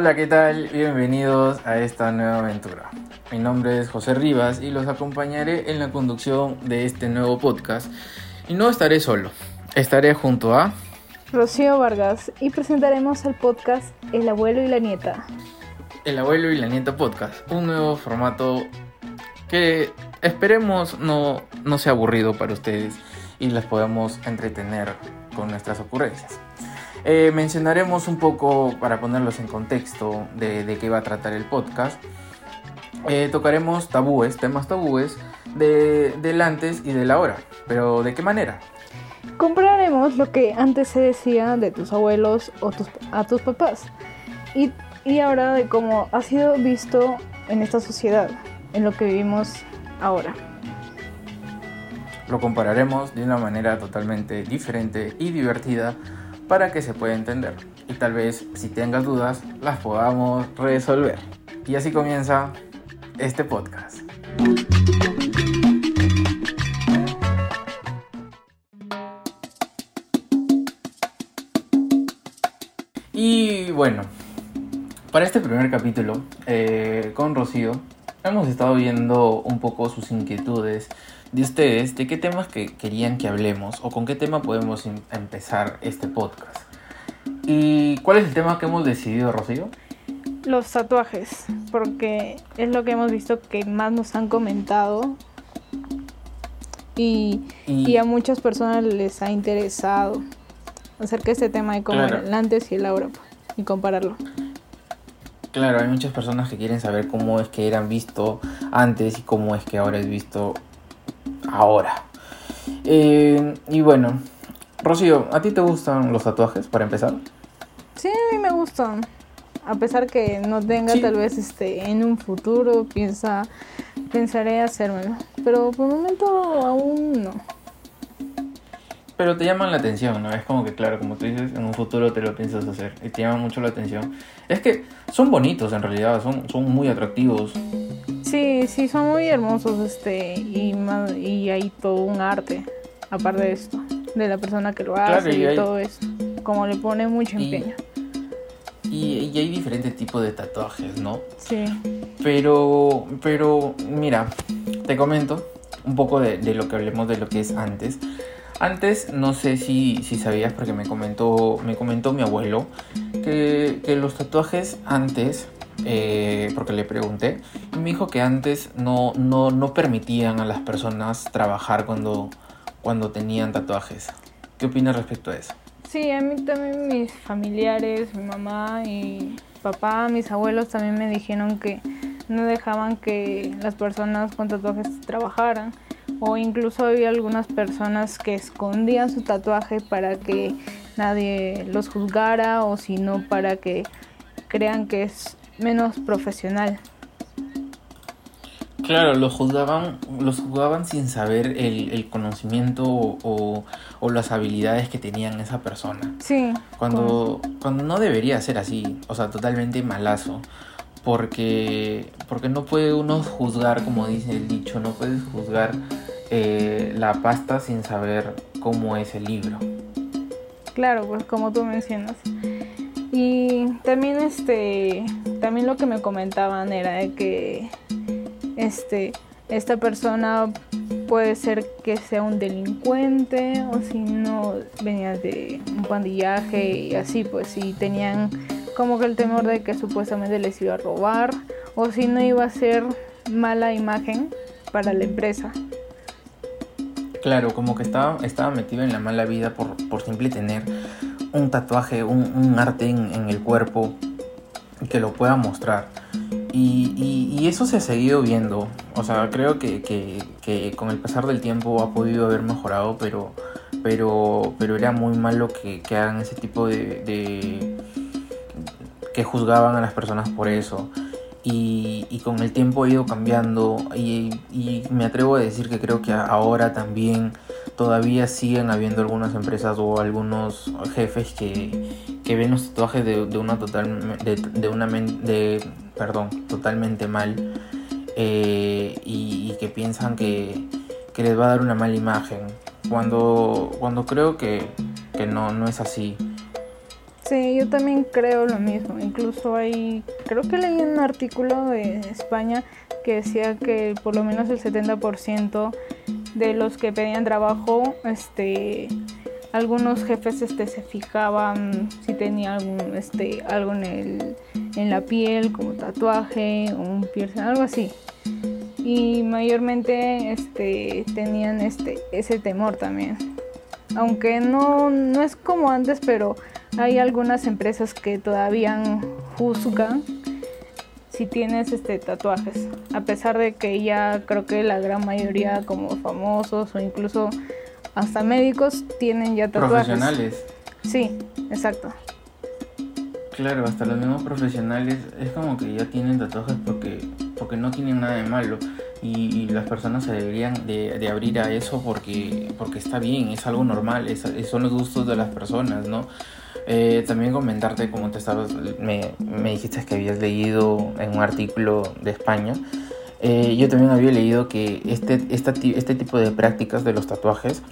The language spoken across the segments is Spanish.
Hola, ¿qué tal? Bienvenidos a esta nueva aventura. Mi nombre es José Rivas y los acompañaré en la conducción de este nuevo podcast. Y no estaré solo, estaré junto a... Rocío Vargas y presentaremos el podcast El abuelo y la nieta. El abuelo y la nieta podcast, un nuevo formato que esperemos no, no sea aburrido para ustedes y les podamos entretener con nuestras ocurrencias. Eh, mencionaremos un poco, para ponerlos en contexto, de, qué va a tratar el podcast. Eh, tocaremos tabúes, temas tabúes de, del antes y del ahora. Pero ¿de qué manera? Compararemos lo que antes se decía de tus abuelos o a tus papás. Y, y ahora de cómo ha sido visto en esta sociedad, en lo que vivimos ahora. Lo compararemos de una manera totalmente diferente y divertida para que se pueda entender y tal vez si tengas dudas las podamos resolver. Y así comienza este podcast. Y bueno, para este primer capítulo eh, con Rocío hemos estado viendo un poco sus inquietudes de ustedes de qué temas que querían que hablemos o con qué tema podemos em, empezar este podcast. ¿Y cuál es el tema que hemos decidido, Rocío? Los tatuajes, porque es lo que hemos visto que más nos han comentado y, a muchas personas les ha interesado acerca de este tema de cómo el antes y el ahora pues, y compararlo. Claro, hay muchas personas que quieren saber cómo es que eran visto antes y cómo es que ahora es visto ahora. Eh, y bueno, Rocío, ¿a ti te gustan los tatuajes para empezar? Sí, a mí me gustan. A pesar que no tenga tal vez este en un futuro, piensa pensaré hacérmelo, pero por el momento aún no. Pero te llaman la atención, ¿no? Es como que, claro, como tú dices, en un futuro te lo piensas hacer y te llaman mucho la atención. Es que son bonitos en realidad, son, son muy atractivos. Sí, sí, son muy hermosos este y, y hay todo un arte, aparte de esto, de la persona que lo hace y, todo esto, como le pone mucho empeño. Y, hay diferentes tipos de tatuajes, ¿no? Sí. Pero, pero, mira, te comento un poco de, lo que hablemos de lo que es antes. Antes, no sé si, si sabías, porque me comentó, me comentó mi abuelo, que, que los tatuajes antes eh, porque le pregunté, y me dijo que antes no, no, no permitían a las personas trabajar cuando, cuando tenían tatuajes. ¿Qué opinas respecto a eso? Sí, a mí también mis familiares, mi mamá y papá, mis abuelos también me dijeron que no dejaban que las personas con tatuajes trabajaran o incluso había algunas personas que escondían su tatuaje para que nadie los juzgara o si no para que crean que es menos profesional. Claro, los juzgaban, los juzgaban sin saber el, conocimiento o, las habilidades que tenían esa persona. Sí. Cuando, cuando no debería ser así, o sea, totalmente malazo. Porque, porque no puede uno juzgar, como dice el dicho, no puedes juzgar eh, la pasta sin saber cómo es el libro. Claro, pues como tú mencionas. Y también este también lo que me comentaban era de que este esta persona puede ser que sea un delincuente o si no venía de un pandillaje y así pues si tenían como que el temor de que supuestamente les iba a robar o si no iba a ser mala imagen para la empresa. Claro, como que estaba, estaba metido en la mala vida por, por simple tener un tatuaje, un, arte en, el cuerpo que lo pueda mostrar. Y, eso se ha seguido viendo. O sea, creo que, con el pasar del tiempo ha podido haber mejorado, pero, pero, pero era muy malo que, hagan ese tipo de, que juzgaban a las personas por eso. Y, con el tiempo ha ido cambiando y, y, me atrevo a decir que creo que ahora también todavía siguen habiendo algunas empresas o algunos jefes que, ven los tatuajes de, una total de, una de, perdón totalmente mal eh, y, que piensan que, les va a dar una mala imagen cuando cuando creo que, no no es así Sí, yo también creo lo mismo. Incluso hay, creo que leí un artículo de España que decía que por lo menos el 70% de los que pedían trabajo, este, algunos jefes este, se fijaban si tenía algún, este, algo en, el, en la piel, como tatuaje, o un piercing, algo así. Y mayormente este, tenían este, ese temor también. Aunque no, no es como antes, pero hay algunas empresas que todavía juzgan si tienes este tatuajes, a pesar de que ya creo que la gran mayoría como famosos o incluso hasta médicos tienen ya tatuajes. Profesionales. Sí, exacto. Claro, hasta los mismos profesionales es como que ya tienen tatuajes porque, porque no tienen nada de malo y, las personas se deberían de, abrir a eso porque, porque está bien, es algo normal, es, son los gustos de las personas, ¿no? Eh, también comentarte, como te estabas, me, me, dijiste que habías leído en un artículo de España. Eh, yo también había leído que este, este tipo de prácticas de los tatuajes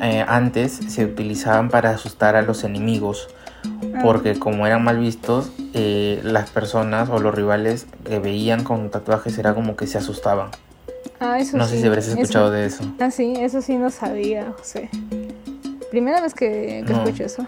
eh, antes se utilizaban para asustar a los enemigos. Ah. Porque como eran mal vistos, las personas o los rivales que veían con tatuajes era como que se asustaban. Ah, eso no sé si habrás escuchado de eso. Ah, sí, eso sí no sabía, José. Primera vez que, que escucho eso.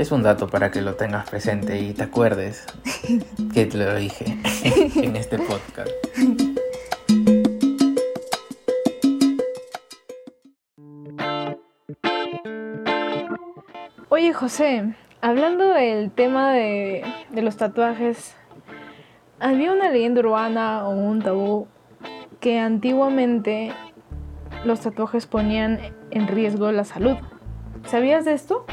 Es un dato para que lo tengas presente y te acuerdes que te lo dije en este podcast. Oye José, hablando del tema de, de los tatuajes, había una leyenda urbana o un tabú que antiguamente los tatuajes ponían en riesgo la salud. ¿Sabías de esto?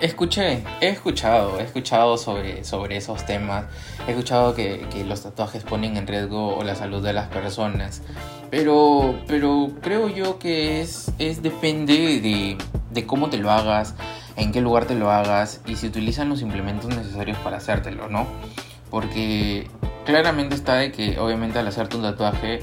Escuché, he escuchado, he escuchado sobre, sobre esos temas, he escuchado que, los tatuajes ponen en riesgo la salud de las personas, pero, pero creo yo que es, es depende de, de cómo te lo hagas, en qué lugar te lo hagas y si utilizan los implementos necesarios para hacértelo, ¿no? Porque claramente está de que obviamente al hacerte un tatuaje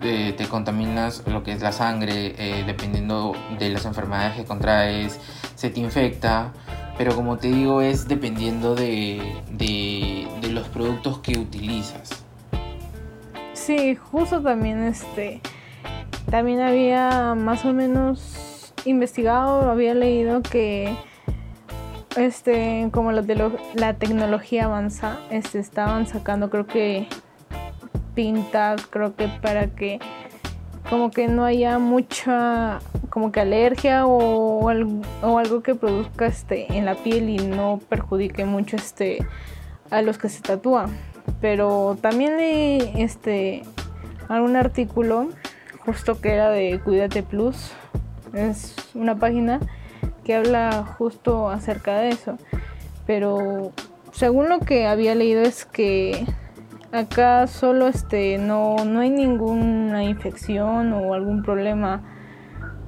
te contaminas lo que es la sangre, eh, dependiendo de las enfermedades que contraes, se te infecta, pero como te digo es dependiendo de, de, los productos que utilizas. Sí, justo también este también había más o menos investigado, había leído que este como la, la tecnología avanza, este estaban sacando creo que pintas, creo que para que como que no haya mucha como que alergia o, algo, que produzca este en la piel y no perjudique mucho este a los que se tatúan. Pero también leí este algún artículo justo que era de Cuídate Plus es una página que habla justo acerca de eso. Pero según lo que había leído es que acá solo este no, no hay ninguna infección o algún problema.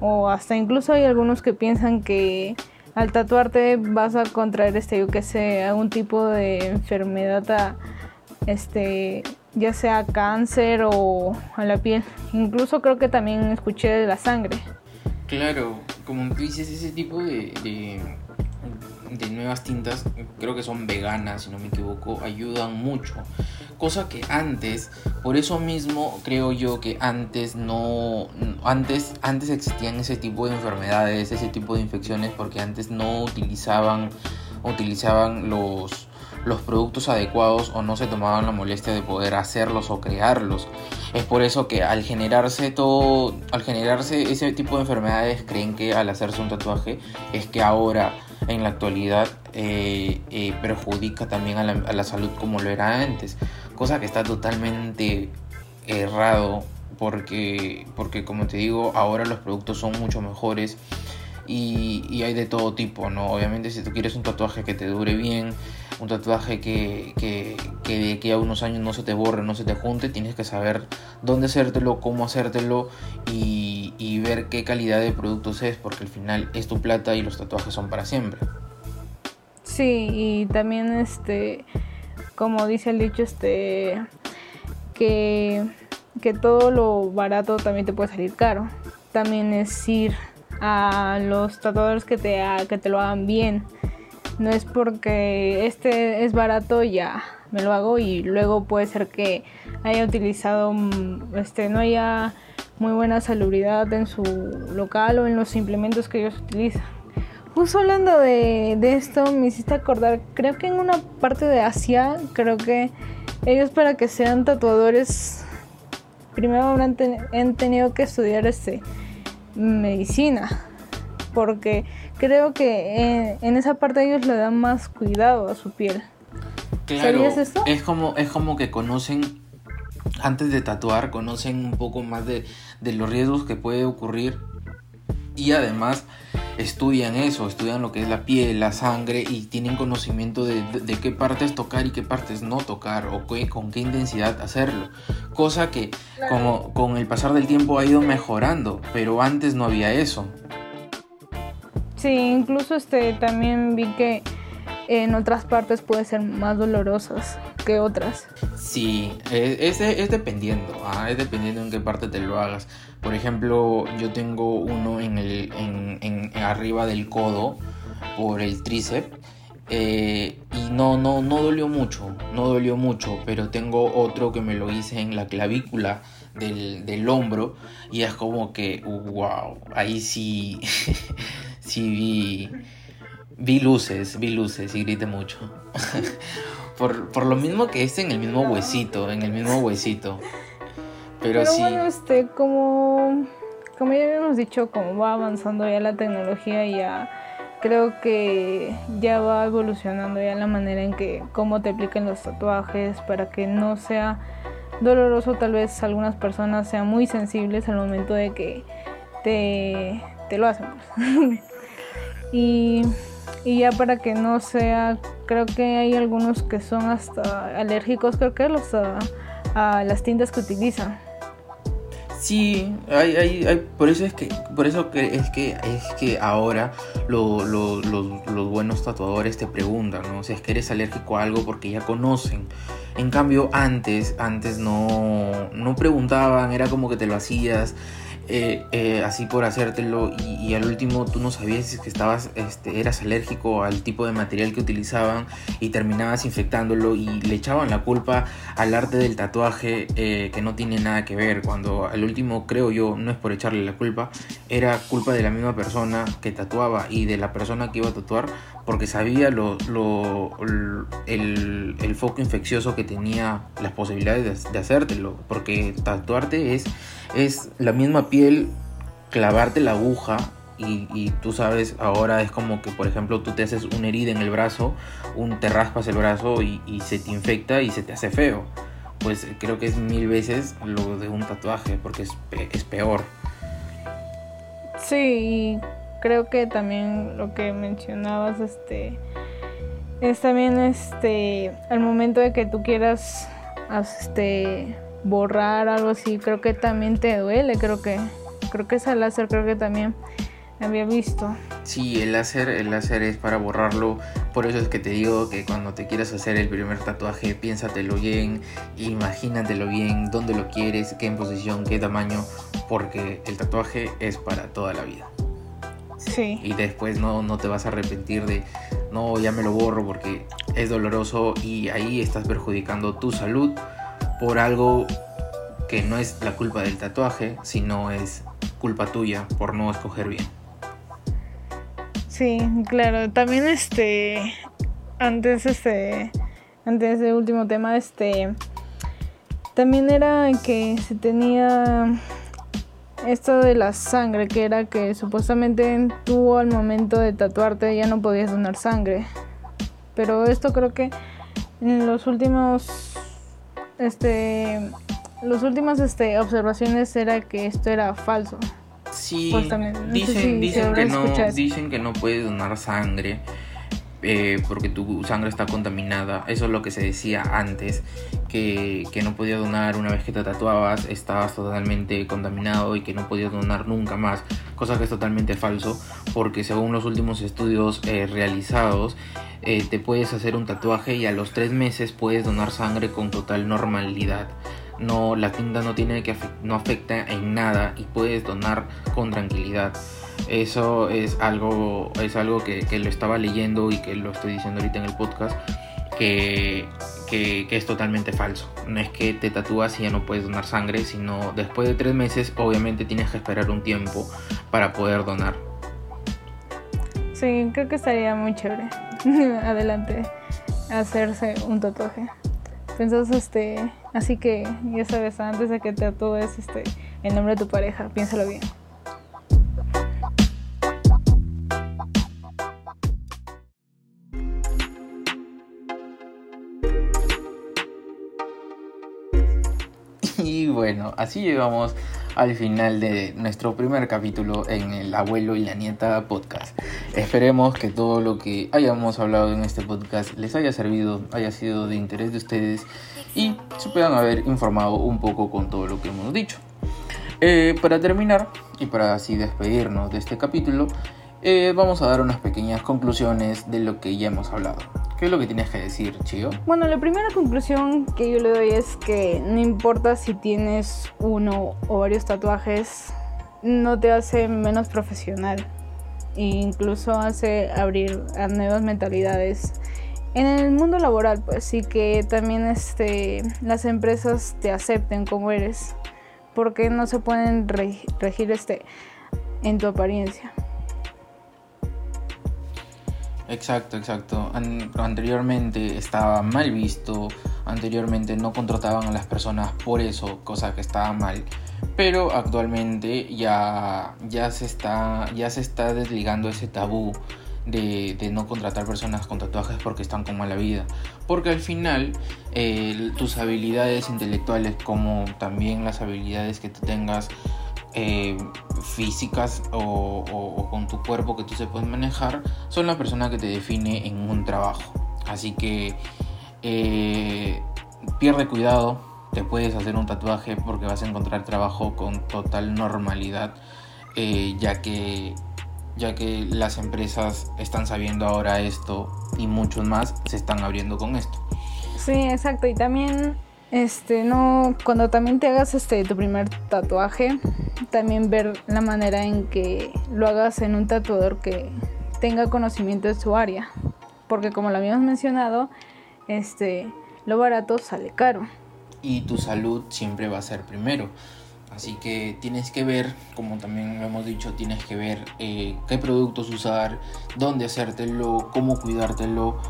O hasta incluso hay algunos que piensan que al tatuarte vas a contraer este yo que sé algún tipo de enfermedad este ya sea cáncer o a la piel. Incluso creo que también escuché de la sangre. Claro como tú dices ese tipo de, de nuevas tintas creo que son veganas si no me equivoco ayudan mucho cosa que antes, por eso mismo creo yo que antes no, antes, antes existían ese tipo de enfermedades, ese tipo de infecciones, porque antes no utilizaban, utilizaban los, los productos adecuados o no se tomaban la molestia de poder hacerlos o crearlos. Es por eso que al generarse todo, al generarse ese tipo de enfermedades, creen que al hacerse un tatuaje es que ahora en la actualidad eh, eh, perjudica también a la, a la salud como lo era antes cosa que está totalmente errado porque, porque como te digo, ahora los productos son mucho mejores y, hay de todo tipo, ¿no? Obviamente si tú quieres un tatuaje que te dure bien, un tatuaje que, que, que de aquí a unos años no se te borre, no se te junte, tienes que saber dónde hacértelo, cómo hacértelo y, y ver qué calidad de productos es, porque al final es tu plata y los tatuajes son para siempre. Sí, y también este como dice el dicho, este, que, que todo lo barato también te puede salir caro. También es ir a los tatuadores que te, que te lo hagan bien, No es porque este es barato ya me lo hago y luego puede ser que haya utilizado, mm, este, no haya muy buena salubridad en su local o en los implementos que ellos utilizan. Justo hablando de, de esto, me hiciste acordar, creo que en una parte de Asia, creo que ellos para que sean tatuadores, primero habrán han tenido que estudiar este, medicina, porque creo que en, esa parte ellos le dan más cuidado a su piel. ¿Sabías esto? Es como, es como que conocen antes de tatuar conocen un poco más de, los riesgos que puede ocurrir y además estudian eso, estudian lo que es la piel, la sangre y tienen conocimiento de, qué partes tocar y qué partes no tocar o con qué intensidad hacerlo. Cosa que como con el pasar del tiempo ha ido mejorando, pero antes no había eso. Sí, incluso este también vi que en otras partes puede ser más dolorosas otras. Sí, es, es, dependiendo, ¿ah? es dependiendo en qué parte te lo hagas. Por ejemplo, yo tengo uno en el en, arriba del codo por el tríceps eh, y no, no, no dolió mucho, no dolió mucho, pero tengo otro que me lo hice en la clavícula del, del hombro y es como que, wow, ahí sí, sí vi Vi luces, vi luces y grité mucho. por, lo mismo que es en el mismo huesito, en el mismo huesito. Pero, sí. Bueno, este, como, como ya habíamos dicho, como va avanzando ya la tecnología, ya creo que ya va evolucionando ya la manera en que cómo te apliquen los tatuajes para que no sea doloroso. Tal vez algunas personas sean muy sensibles al momento de que te, te lo hacen. y y ya para que no sea, creo que hay algunos que son hasta alérgicos, creo que los, a, las tintas que utilizan. Sí, hay, hay, hay, por eso es que, por eso que es que es que ahora los, los buenos tatuadores te preguntan, ¿no? Si es que eres alérgico a algo porque ya conocen. En cambio, antes, antes no, no preguntaban, era como que te lo hacías. Eh, eh, así por hacértelo y, al último tú no sabías si que estabas, este, eras alérgico al tipo de material que utilizaban y terminabas infectándolo y le echaban la culpa al arte del tatuaje eh, que no tiene nada que ver, cuando al último creo yo, no es por echarle la culpa, era culpa de la misma persona que tatuaba y de la persona que iba a tatuar porque sabía lo, el, el, foco infeccioso que tenía las posibilidades de, de hacértelo, porque tatuarte es es la misma piel, clavarte la aguja y, tú sabes, ahora es como que, por ejemplo, tú te haces una herida en el brazo, un, te raspas el brazo y, se te infecta y se te hace feo. Pues creo que es mil veces lo de un tatuaje, porque es, es peor. Sí, creo que también lo que mencionabas, este, es también, este, al momento de que tú quieras, este, borrar algo así, creo que también te duele, creo que creo que ese láser creo que también había visto. Sí, el láser, el láser es para borrarlo, por eso es que te digo que cuando te quieras hacer el primer tatuaje, piénsatelo bien, imagínatelo bien, dónde lo quieres, qué posición, qué tamaño, porque el tatuaje es para toda la vida. Sí. Y después no, no te vas a arrepentir de, no, ya me lo borro porque es doloroso y ahí estás perjudicando tu salud por algo que no es la culpa del tatuaje, sino es culpa tuya por no escoger bien. Sí, claro. También este antes este antes del último tema este también era que se tenía esto de la sangre, que era que supuestamente tú al momento de tatuarte ya no podías donar sangre. Pero esto creo que en los últimos este, las últimas este, observaciones era que esto era falso. Sí, dicen, dicen, que no, dicen que no puedes donar sangre eh, porque tu sangre está contaminada. Eso es lo que se decía antes, que, no podías donar una vez que te tatuabas, estabas totalmente contaminado y que no podías donar nunca más, cosa que es totalmente falso, porque según los últimos estudios eh, realizados, eh, te puedes hacer un tatuaje y a los tres meses puedes donar sangre con total normalidad. No, la tinta no tiene que no afecta en nada y puedes donar con tranquilidad. Eso es algo, es algo que, que, lo estaba leyendo y que lo estoy diciendo ahorita en el podcast, que, que, es totalmente falso. No es que te tatúas y ya no puedes donar sangre, sino después de tres meses obviamente tienes que esperar un tiempo para poder donar. Sí, creo que estaría muy chévere. Adelante, hacerse un tatuaje. Entonces, este, así que ya sabes, antes de que te tatúes este, el nombre de tu pareja, piénsalo bien. Bueno, así llegamos al final de nuestro primer capítulo en el abuelo y la nieta podcast. Esperemos que todo lo que hayamos hablado en este podcast les haya servido, haya sido de interés de ustedes y se puedan haber informado un poco con todo lo que hemos dicho. Eh, para terminar y para así despedirnos de este capítulo, eh, vamos a dar unas pequeñas conclusiones de lo que ya hemos hablado. ¿Qué es lo que tienes que decir, Chio? Bueno, la primera conclusión que yo le doy es que no importa si tienes uno o varios tatuajes, no te hace menos profesional. E incluso hace abrir a nuevas mentalidades en el mundo laboral, pues sí que también este, las empresas te acepten como eres, porque no se pueden regir este, en tu apariencia. Exacto, exacto. anteriormente estaba mal visto, anteriormente no contrataban a las personas por eso, cosa que estaba mal. Pero actualmente ya, ya, se, está, ya se está desligando ese tabú de, de, no contratar personas con tatuajes porque están con mala vida. Porque al final tus habilidades intelectuales como también las habilidades que tú tengas eh, físicas o, con tu cuerpo que tú se puedes manejar son la persona que te define en un trabajo. Así que eh, pierde cuidado, te puedes hacer un tatuaje porque vas a encontrar trabajo con total normalidad, eh, ya que ya que las empresas están sabiendo ahora esto y muchos más se están abriendo con esto. Sí, exacto. Y también este, no, cuando también te hagas este tu primer tatuaje, también ver la manera en que lo hagas en un tatuador que tenga conocimiento de su área, porque como lo habíamos mencionado, este, lo barato sale caro. Y tu salud siempre va a ser primero. Así que tienes que ver, como también lo hemos dicho, tienes que ver eh, qué productos usar, dónde hacértelo, cómo cuidártelo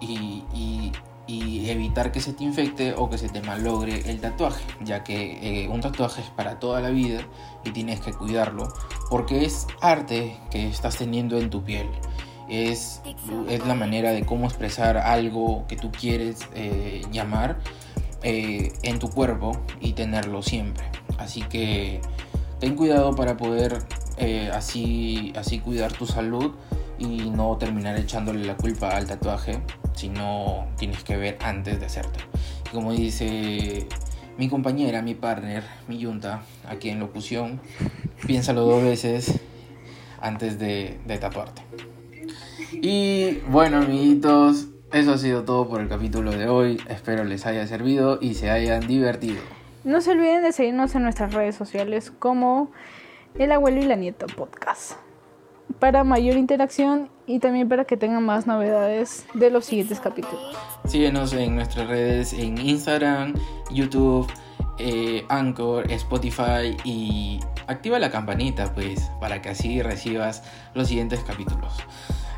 y, y y evitar que se te infecte o que se te malogre el tatuaje, ya que eh, un tatuaje es para toda la vida y tienes que cuidarlo porque es arte que estás teniendo en tu piel. Es, es la manera de cómo expresar algo que tú quieres eh, llamar eh, en tu cuerpo y tenerlo siempre. Así que ten cuidado para poder así, así cuidar tu salud y no terminar echándole la culpa al tatuaje si no tienes que ver antes de hacerte. como dice mi compañera, mi partner, mi yunta, aquí en locución, piénsalo dos veces antes de, de tatuarte. Y bueno, amiguitos, eso ha sido todo por el capítulo de hoy. Espero les haya servido y se hayan divertido. No se olviden de seguirnos en nuestras redes sociales como El Abuelo y la Nieta Podcast para mayor interacción y también para que tengan más novedades de los siguientes capítulos. Síguenos en nuestras redes en Instagram, YouTube, eh, Anchor, Spotify y activa la campanita pues para que así recibas los siguientes capítulos.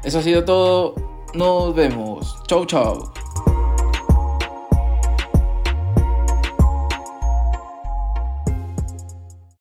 Eso ha sido todo. Nos vemos. Chau chau.